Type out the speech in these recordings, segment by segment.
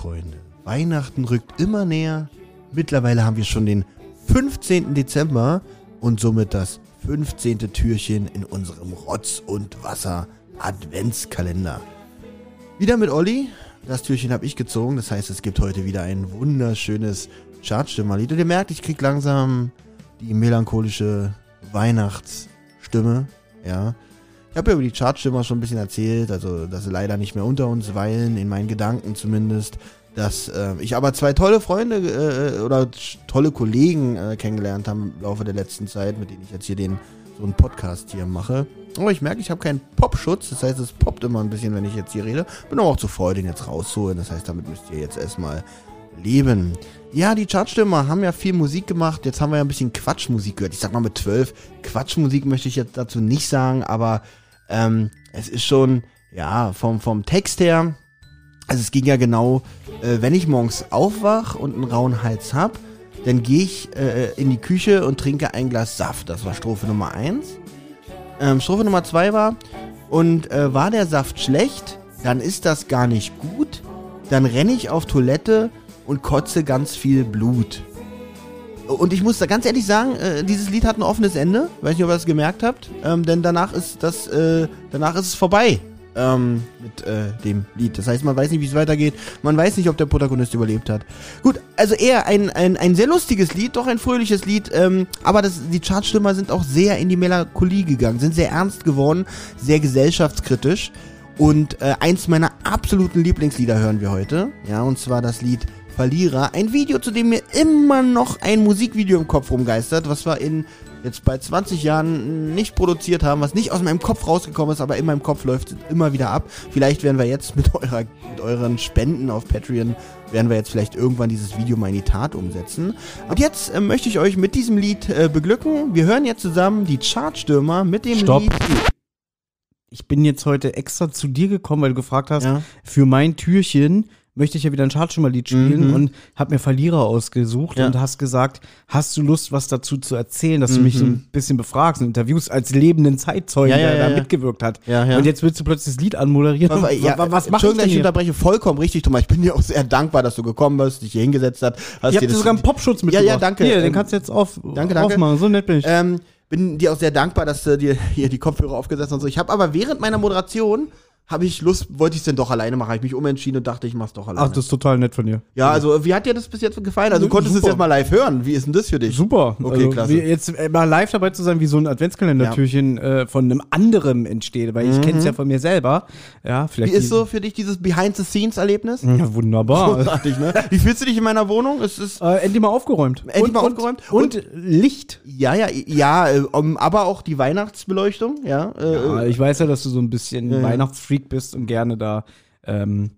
Freunde. Weihnachten rückt immer näher. Mittlerweile haben wir schon den 15. Dezember und somit das 15. Türchen in unserem Rotz- und Wasser-Adventskalender. Wieder mit Olli. Das Türchen habe ich gezogen. Das heißt, es gibt heute wieder ein wunderschönes Chartstimmerlied. Und ihr merkt, ich kriege langsam die melancholische Weihnachtsstimme. Ja. Ich habe ja über die Chartstimmer schon ein bisschen erzählt, also dass sie leider nicht mehr unter uns weilen, in meinen Gedanken zumindest. Dass äh, ich aber zwei tolle Freunde äh, oder tolle Kollegen äh, kennengelernt habe im Laufe der letzten Zeit, mit denen ich jetzt hier den so einen Podcast hier mache. Aber ich merke, ich habe keinen Popschutz, das heißt, es poppt immer ein bisschen, wenn ich jetzt hier rede. Bin aber auch zu voll, den jetzt rauszuholen. Das heißt, damit müsst ihr jetzt erstmal leben. Ja, die Chartstimmer haben ja viel Musik gemacht. Jetzt haben wir ja ein bisschen Quatschmusik gehört. Ich sag mal mit zwölf. Quatschmusik möchte ich jetzt dazu nicht sagen, aber ähm, es ist schon, ja, vom, vom Text her, also es ging ja genau, äh, wenn ich morgens aufwach und einen rauen Hals hab, dann gehe ich äh, in die Küche und trinke ein Glas Saft. Das war Strophe Nummer eins. Ähm, Strophe Nummer zwei war, und äh, war der Saft schlecht, dann ist das gar nicht gut. Dann renne ich auf Toilette und kotze ganz viel Blut. Und ich muss da ganz ehrlich sagen, äh, dieses Lied hat ein offenes Ende. Weiß nicht, ob ihr das gemerkt habt. Ähm, denn danach ist das, äh, danach ist es vorbei. Ähm, mit äh, dem Lied. Das heißt, man weiß nicht, wie es weitergeht. Man weiß nicht, ob der Protagonist überlebt hat. Gut, also eher ein, ein, ein sehr lustiges Lied, doch ein fröhliches Lied. Ähm, aber das, die Chartstimmer sind auch sehr in die Melancholie gegangen, sind sehr ernst geworden, sehr gesellschaftskritisch. Und äh, eins meiner absoluten Lieblingslieder hören wir heute. Ja, und zwar das Lied Verlierer. Ein Video, zu dem mir immer noch ein Musikvideo im Kopf rumgeistert, was wir in jetzt bei 20 Jahren nicht produziert haben, was nicht aus meinem Kopf rausgekommen ist, aber in meinem Kopf läuft es immer wieder ab. Vielleicht werden wir jetzt mit, eurer, mit euren Spenden auf Patreon, werden wir jetzt vielleicht irgendwann dieses Video mal in die Tat umsetzen. Und jetzt äh, möchte ich euch mit diesem Lied äh, beglücken. Wir hören jetzt zusammen die Chartstürmer mit dem Stopp. Lied. Ich bin jetzt heute extra zu dir gekommen, weil du gefragt hast, Ja. für mein Türchen möchte ich ja wieder ein Chartschimmerlied spielen Mhm. und hab mir Verlierer ausgesucht Ja. und hast gesagt, hast du Lust, was dazu zu erzählen, dass du mich so ein bisschen befragst in Interviews als lebenden Zeitzeugen, Mhm. Ja, ja, der ja, da ja. mitgewirkt hat. Ja, ja. Und jetzt willst du plötzlich das Lied anmoderieren. Was, ja, was mach ich denn ich unterbreche. Vollkommen richtig, Thomas. Ich bin dir auch sehr dankbar, dass du gekommen bist, dich hier hingesetzt hast. hast Ich dir hab dir sogar einen Popschutz Ja, mitgebracht. ja, danke. Hier, Ähm, den kannst du jetzt auf, danke, danke. aufmachen. So nett bin ich. Ähm, bin dir auch sehr dankbar, dass du dir hier die Kopfhörer aufgesetzt hast und so. Ich habe aber während meiner Moderation habe ich Lust, wollte ich es denn doch alleine machen. Habe ich mich umentschieden und dachte, ich mach's doch alleine. Ach, das ist total nett von dir. ja, also wie hat dir das bis jetzt gefallen? Also du konntest es Super. jetzt mal live hören. Wie ist denn das für dich? Super. Okay, also, klasse. wie Jetzt äh, mal live dabei zu sein, wie so ein Adventskalendertürchen äh, von einem anderen entsteht, weil ich kenne es ja von mir selber. Ja, Mhm. Wie vielleicht. ist so für dich dieses Behind-the-Scenes-Erlebnis? Ja, wunderbar. Großartig, ne? Wie fühlst du dich in meiner Wohnung? Es ist äh, endlich mal aufgeräumt. Endlich und, mal und- aufgeräumt. Und, Licht. ja, ja, ja, äh, aber auch die Weihnachtsbeleuchtung, ja. Äh, Ja, ich weiß ja, dass du so ein bisschen Ja, ja. Weihnachtsfreak bist und gerne da. Ähm,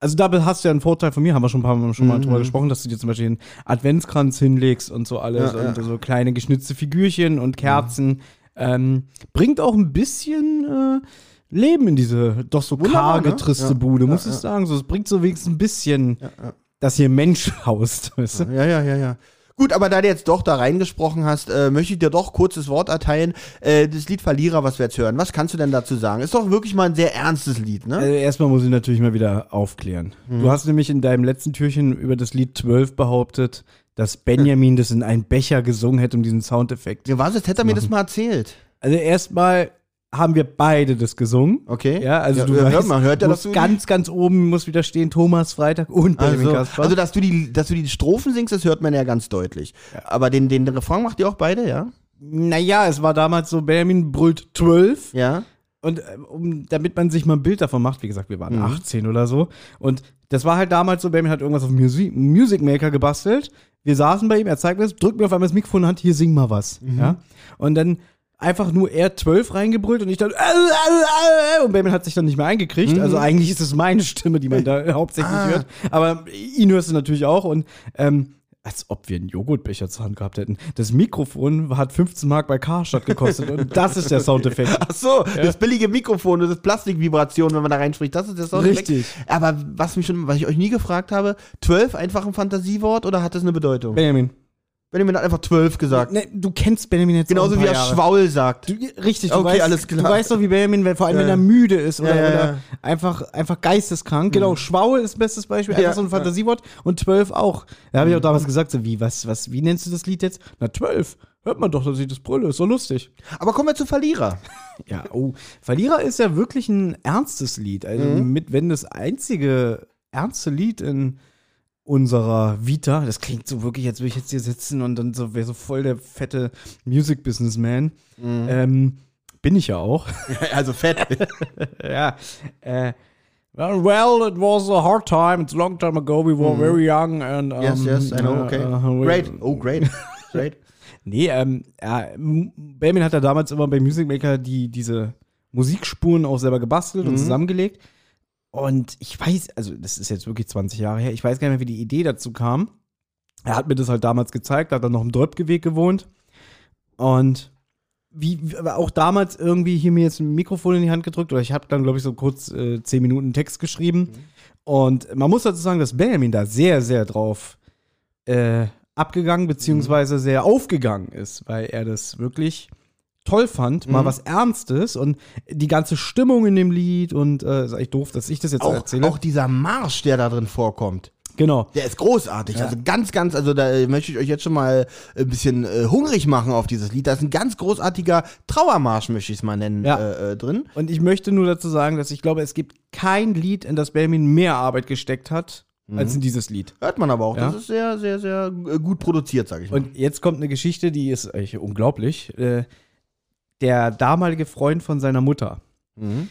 also da hast du ja einen Vorteil von mir, haben wir schon ein paar Mal schon mal drüber gesprochen, dass du dir zum Beispiel einen Adventskranz hinlegst und so alles Ja, ja. und so kleine geschnitzte Figürchen und Kerzen. Ähm, bringt auch ein bisschen äh, Leben in diese doch so Wunderbar, karge, ne? triste Ja, Bude, muss ja, ich ja. sagen. So, es bringt so wenigstens ein bisschen, ja, ja. dass hier Mensch haust. Weißt du? Ja, ja, ja, ja. Gut, aber da du jetzt doch da reingesprochen hast, äh, möchte ich dir doch kurzes Wort erteilen. Äh, das Lied Verlierer, was wir jetzt hören, was kannst du denn dazu sagen? Ist doch wirklich mal ein sehr ernstes Lied, ne? Also erstmal muss ich natürlich mal wieder aufklären. Mhm. Du hast nämlich in deinem letzten Türchen über das Lied 12 behauptet, dass Benjamin das in einen Becher gesungen hätte, um diesen Soundeffekt. Ja, was, jetzt hätte er mir das mal erzählt. Also erstmal haben wir beide das gesungen. Okay. Ja, also Ja, du hört weißt, man, hört er musst das so? ganz, ganz oben muss wieder stehen Thomas Freitag und Benjamin Also, also dass, du die, dass du die Strophen singst, das hört man ja ganz deutlich. Aber den, den Refrain macht ihr auch beide, ja? naja, es war damals so, Benjamin brüllt 12 Ja. Und äh, um, damit man sich mal ein Bild davon macht, wie gesagt, wir waren Mhm. 18 oder so. Und das war halt damals so, Benjamin hat irgendwas auf Music, Music Maker gebastelt. Wir saßen bei ihm, er zeigt mir das, drückt mir auf einmal das Mikrofon in die Hand, hier sing mal was. Mhm. Ja? Und dann einfach nur er 12 reingebrüllt und ich dann äh, äh, äh, und Benjamin hat sich dann nicht mehr eingekriegt. Mhm. Also eigentlich ist es meine Stimme, die man da hauptsächlich Ah. hört. Aber ihn hörst du natürlich auch und ähm, als ob wir einen Joghurtbecher zur Hand gehabt hätten. Das Mikrofon hat 15 Mark bei Karstadt gekostet und das ist der Soundeffekt. Ach so, das billige Mikrofon, das ist Plastikvibration, wenn man da reinspricht, das ist der Soundeffekt. Richtig. Aber was mich schon, was ich euch nie gefragt habe, 12 einfach ein Fantasiewort oder hat das eine Bedeutung? Benjamin. Benjamin hat einfach 12 gesagt. Ne, du kennst Benjamin jetzt Genauso wie er Jahre. Schwaul sagt. Du, richtig, du, Okay, weißt, alles klar. du weißt doch, wie Benjamin, wenn, vor allem Ja, wenn er müde ist oder, Ja, ja, oder einfach, einfach geisteskrank. Genau, Schwaul ist bestes Beispiel, einfach so ein. Fantasiewort. Und 12 auch. Da habe ich auch damals gesagt, so, wie, was, was, wie nennst du das Lied jetzt? Na, 12. Hört man doch, dass ich das brülle, ist so lustig. Aber kommen wir zu Verlierer. Ja, oh. Verlierer ist ja wirklich ein ernstes Lied. Also, Mhm. mit, wenn das einzige ernste Lied in unserer Vita, das klingt so wirklich, als würde ich jetzt hier sitzen und dann so wäre so voll der fette Music-Businessman. Mhm. Ähm, bin ich ja auch. Also fett. ja. Äh, well, it was a hard time. It's a long time ago. We were very young. And, um, yes, yes, I know, okay. uh, Great. Oh, great. Great. Nee, ähm, ja, Benjamin hat ja damals immer bei Music Maker die, diese Musikspuren auch selber gebastelt und Mhm. zusammengelegt. Und ich weiß, also das ist jetzt wirklich 20 Jahre her, ich weiß gar nicht mehr, wie die Idee dazu kam. Er hat mir das halt damals gezeigt, hat dann noch im Dräubgeweg gewohnt. Und wie, auch damals irgendwie hier mir jetzt ein Mikrofon in die Hand gedrückt oder ich habe dann, glaube ich, so kurz äh, 10 Minuten Text geschrieben. Und man muss dazu sagen, dass Benjamin da sehr, sehr drauf äh, abgegangen beziehungsweise sehr aufgegangen ist, weil er das wirklich toll fand, mal Mhm. was Ernstes und die ganze Stimmung in dem Lied und äh, ist eigentlich doof, dass ich das jetzt Auch, erzähle. auch dieser Marsch, der da drin vorkommt. genau. Der ist großartig. Also ganz, ganz, also da äh, möchte ich euch jetzt schon mal ein bisschen äh, hungrig machen auf dieses Lied. Da ist ein ganz großartiger Trauermarsch, möchte ich es mal nennen, Ja. äh, äh, drin. Und ich möchte nur dazu sagen, dass ich glaube, es gibt kein Lied, in das Benjamin mehr Arbeit gesteckt hat, als in dieses Lied. Hört man aber auch. Ja. Das ist sehr, sehr, sehr äh, gut produziert, sag ich mal. Und jetzt kommt eine Geschichte, die ist echt unglaublich. Der damalige Freund von seiner Mutter, Mhm.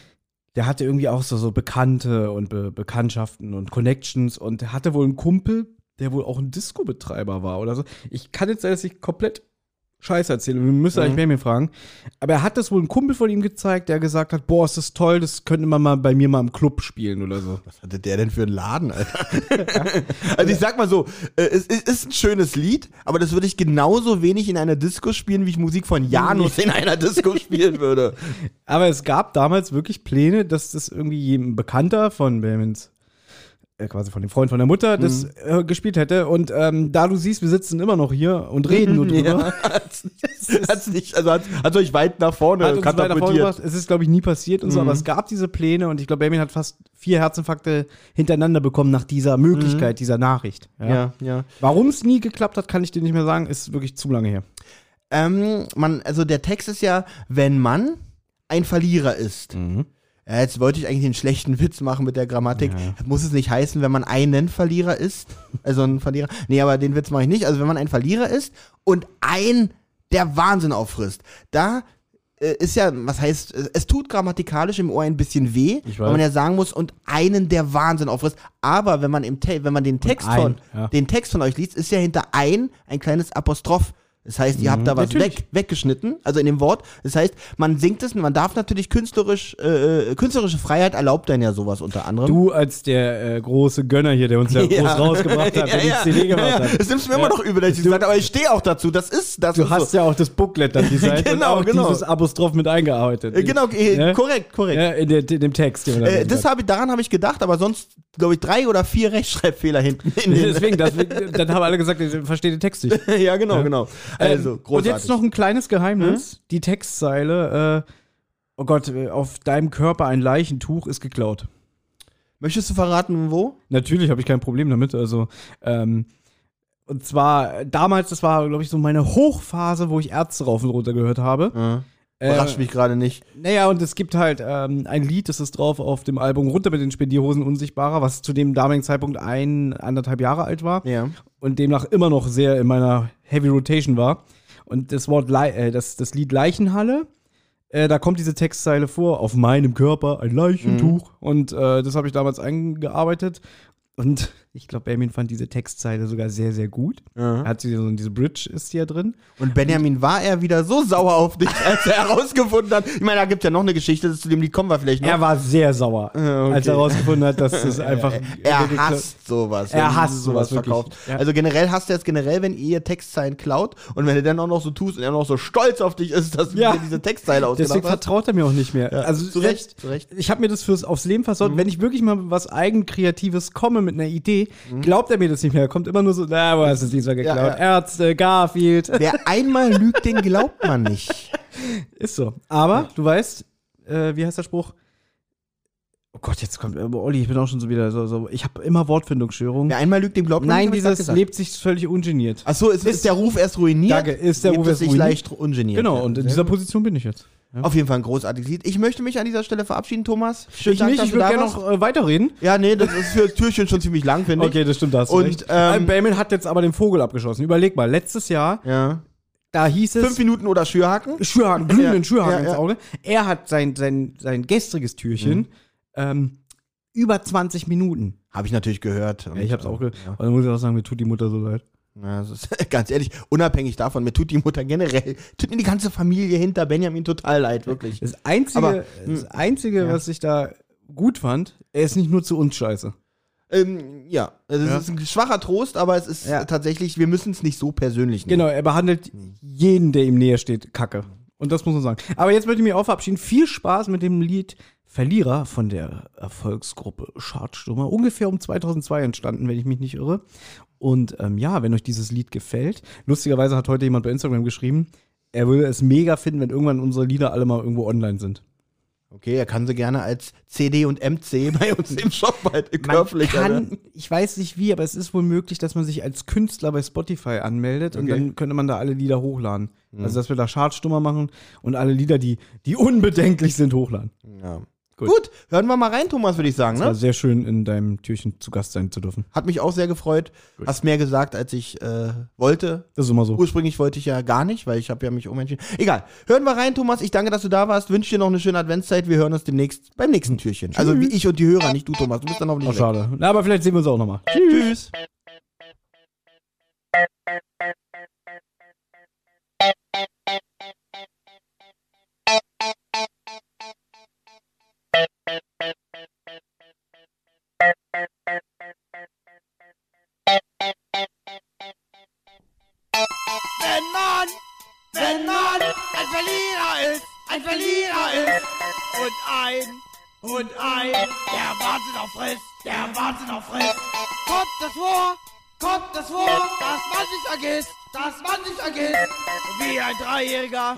der hatte irgendwie auch so, so Bekannte und Be Bekanntschaften und Connections und hatte wohl einen Kumpel, der wohl auch ein Disco-Betreiber war oder so. Ich kann jetzt dass ich komplett Scheiße erzähle, wir müssen Mhm. eigentlich mehr mir fragen. Aber er hat das wohl einem Kumpel von ihm gezeigt, der gesagt hat, boah, ist das toll, das könnte man mal bei mir mal im Club spielen oder so. Was hatte der denn für einen Laden, Alter? also ich sag mal so, äh, es ist, ein schönes Lied, aber das würde ich genauso wenig in einer Disco spielen, wie ich Musik von Janus in einer Disco spielen würde. Aber es gab damals wirklich Pläne, dass das irgendwie ein Bekannter von Benjamins, quasi von dem Freund von der Mutter, das Mhm. äh, gespielt hätte. Und ähm, da du siehst, wir sitzen immer noch hier und reden nur drüber. Ja, hat's, hat's nicht, also hat, hat euch weit nach vorne Hat uns weiter katapultiert. vorgebracht. Es ist, glaube ich, nie passiert und so, Mhm. aber es gab diese Pläne und ich glaube, Benjamin hat fast vier Herzinfarkte hintereinander bekommen nach dieser Möglichkeit, dieser Nachricht. Ja. Mhm. Ja, ja. Warum es nie geklappt hat, kann ich dir nicht mehr sagen, ist wirklich zu lange her. Ähm, man, also der Text ist ja, wenn man ein Verlierer ist. Ja, jetzt wollte ich eigentlich den schlechten Witz machen mit der Grammatik. Muss es nicht heißen, wenn man einen Verlierer ist? Also ein Verlierer. Nee, aber den Witz mache ich nicht. Also wenn man ein Verlierer ist und ein der Wahnsinn auffrisst, da äh, ist ja, was heißt, äh, es tut grammatikalisch im Ohr ein bisschen weh, weil man ja sagen muss, und einen der Wahnsinn auffrisst. Aber wenn man im Te wenn man den Text ein, von, ja. den Text von euch liest, ist ja hinter ein ein kleines Apostroph. Das heißt, ihr habt da was Mhm. Natürlich. weg, weggeschnitten, also in dem Wort. Das heißt, man singt es, man darf natürlich künstlerisch, äh, äh, künstlerische Freiheit erlaubt dann ja sowas unter anderem. Du als der äh, große Gönner hier, der uns ja, Ja. groß rausgebracht hat, der die CD gemacht ja, ja. hat. Das nimmst du mir immer noch übel, dass ich gesagt habe, aber ich stehe auch dazu. Das ist, das Du ist hast so. ja auch das Booklet dann designt und Genau, auch genau. dieses Apostroph mit eingearbeitet. Äh, Genau, äh, Ja? korrekt, korrekt. Ja, in, der, in dem Text. Den Äh, das hab ich, daran habe ich gedacht, aber sonst, glaube ich, drei oder vier Rechtschreibfehler hinten. Deswegen, das, dann haben alle gesagt, ich verstehe den Text nicht. ja, genau, genau. Also, Ähm, großartig. Mhm. Und jetzt noch ein kleines Geheimnis. Die Textzeile, äh, oh Gott, auf deinem Körper ein Leichentuch ist geklaut. Möchtest du verraten, wo? Natürlich habe ich kein Problem damit. Also, ähm, und zwar, damals, das war, glaube ich, so meine Hochphase, wo ich Ärzte rauf und runter gehört habe. Äh, Überrascht mich gerade nicht. Naja, und es gibt halt ähm, ein Lied, das ist drauf auf dem Album Runter mit den Spendierhosen Unsichtbarer, was zu dem damaligen Zeitpunkt ein, anderthalb Jahre alt war Ja. und demnach immer noch sehr in meiner Heavy Rotation war. Und das Wort, Le äh, das, das Lied Leichenhalle, äh, da kommt diese Textzeile vor, auf meinem Körper ein Leichentuch. Und äh, das habe ich damals eingearbeitet. Und ich glaube, Benjamin fand diese Textzeile sogar sehr, sehr gut. Ja. Hat sie so diese Bridge ist hier drin. Und Benjamin war er wieder so sauer auf dich, als er herausgefunden hat. Ich meine, da gibt ja noch eine Geschichte, zu dem Lied kommen wir vielleicht noch. Er war sehr sauer, Ja, okay. als er herausgefunden hat, dass es einfach. er hasst sowas. Er hasst sowas verkauft. wirklich, ja. Also generell hasst er es generell, wenn ihr Textzeilen klaut und wenn er dann auch noch so tust und er noch so stolz auf dich ist, dass Ja. du dir diese Textzeile ausgedacht Deswegen hast. vertraut er mir auch nicht mehr. Also zu Recht, zu Recht. Ich habe mir das fürs aufs Leben versaut. Wenn ich wirklich mal was Eigenkreatives komme mit einer Idee, irgendwie glaubt er mir das nicht mehr. Er kommt immer nur so, na, wo hast du es diesmal geklaut? Ja, ja. Ärzte, Garfield. Wer einmal lügt, den glaubt man nicht. Ist so. Aber, du weißt, äh, wie heißt der Spruch? Oh Gott, jetzt kommt, äh, Olli, ich bin auch schon so wieder so, so ich habe immer Wortfindungsstörungen. Wer einmal lügt, dem glaubt man Nein, nicht. hab ich dieses gesagt. lebt sich völlig ungeniert. Achso, ist, ist der Ruf erst ruiniert? Danke, ist der Ruf erst sich ruiniert? leicht ungeniert. Genau, und in dieser. Position bin ich jetzt. Auf jeden Fall ein großartiges Lied. Ich möchte mich an dieser Stelle verabschieden, Thomas. Schönen Ich Dank, nicht, ich würde gerne noch äh, weiterreden. Ja, nee, das ist für das Türchen schon ziemlich lang, finde ich. Okay, das stimmt, da hast du Und, recht. ähm, Bayman hat jetzt aber den Vogel abgeschossen. Überleg mal, letztes Jahr, Ja. da hieß es Fünf Minuten oder Schürhaken. Schürhaken, glühenden Ja, Schürhaken ja, ins ja. Auge. Er hat sein, sein, sein gestriges Türchen ähm, über 20 Minuten. Habe ich natürlich gehört. Ja, ich hab's auch äh, gehört. Ja. Und dann muss ich auch sagen, mir tut die Mutter so leid. Ja, das ist, ganz ehrlich, unabhängig davon, mir tut die Mutter generell, tut mir die ganze Familie hinter Benjamin total leid, wirklich. Das Einzige, Aber, das Einzige ja. was ich da gut fand, er ist nicht nur zu uns scheiße. Ähm, ja, also es Ja. ist ein schwacher Trost, aber es ist Ja. tatsächlich, wir müssen es nicht so persönlich nehmen. Genau, er behandelt jeden, der ihm näher steht, kacke. Und das muss man sagen. Aber jetzt möchte ich mich auch verabschieden. Viel Spaß mit dem Lied Verlierer von der Erfolgsgruppe Schadstürmer. Ungefähr um 2002 entstanden, wenn ich mich nicht irre. Und ähm, ja, wenn euch dieses Lied gefällt, lustigerweise hat heute jemand bei Instagram geschrieben, er würde es mega finden, wenn irgendwann unsere Lieder alle mal irgendwo online sind. Okay, er kann sie gerne als CD und MC bei uns im Shop halt körperlich. kann, ich weiß nicht wie, aber es ist wohl möglich, dass man sich als Künstler bei Spotify anmeldet und Okay. dann könnte man da alle Lieder hochladen. Also, dass wir da Chartstummer machen und alle Lieder, die, die unbedenklich sind, hochladen. Ja. Gut. Gut. hören wir mal rein, Thomas, würde ich sagen. Es war Ne? sehr schön, in deinem Türchen zu Gast sein zu dürfen. Hat mich auch sehr gefreut. Hast mehr gesagt, als ich äh, wollte. Das ist immer so. Ursprünglich wollte ich ja gar nicht, weil ich habe ja mich umentschieden. Egal. Hören wir rein, Thomas. Ich danke, dass du da warst. Wünsche dir noch eine schöne Adventszeit. Wir hören uns demnächst beim nächsten Türchen. Also wie ich und die Hörer, nicht du, Thomas. Du bist dann hoffentlich Oh, schade. Na, aber vielleicht sehen wir uns auch nochmal. Tschüss. Wenn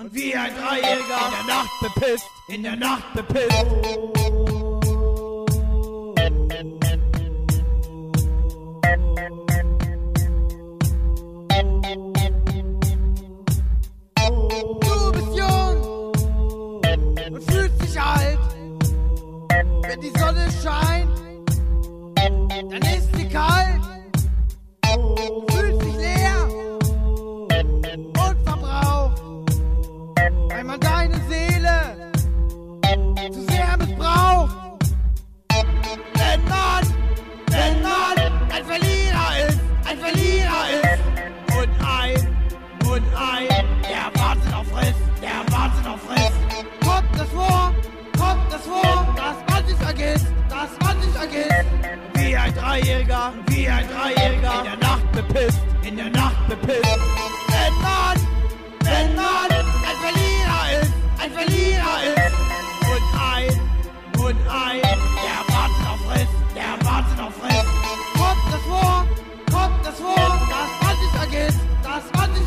und wie ein Dreijähriger in der Nacht bepisst, in der Nacht bepisst. Du bist jung und fühlst dich alt. Wenn die Sonne scheint, dann ist weil man deine Seele zu sehr missbraucht. Wenn man, wenn man ein Verlierer ist, ein Verlierer ist und ein und ein, der Wahnsinn auf Friss, der Wahnsinn auf Friss. Kommt es vor, kommt es vor, dass man sich vergisst, dass man sich vergisst. Wie ein Dreijähriger, wie ein Dreijähriger in der Nacht bepisst, in der Nacht bepisst. Wenn man, wenn man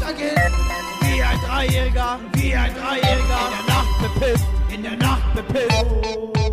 vergisst. Wie ein Dreijähriger, wie ein Dreijähriger in der Nacht bepisst, in der Nacht bepisst.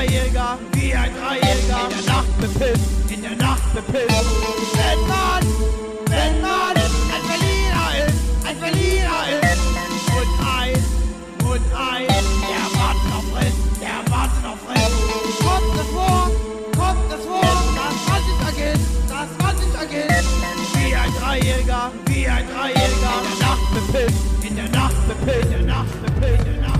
Dreijäger, wie ein Dreijäger. In der Nacht bepisst, in der Nacht bepisst. Wenn man, wenn man ein Verlierer ist, ein Verlierer ist. Und ein, und ein, der wartet auf Riss, der wartet auf Riss. Kommt es vor, kommt es vor, dass man sich vergisst, dass man sich vergisst. Wie ein Dreijäger, wie ein Dreijäger. In der Nacht bepisst, in der Nacht bepisst, in der Nacht bepisst, in der Nacht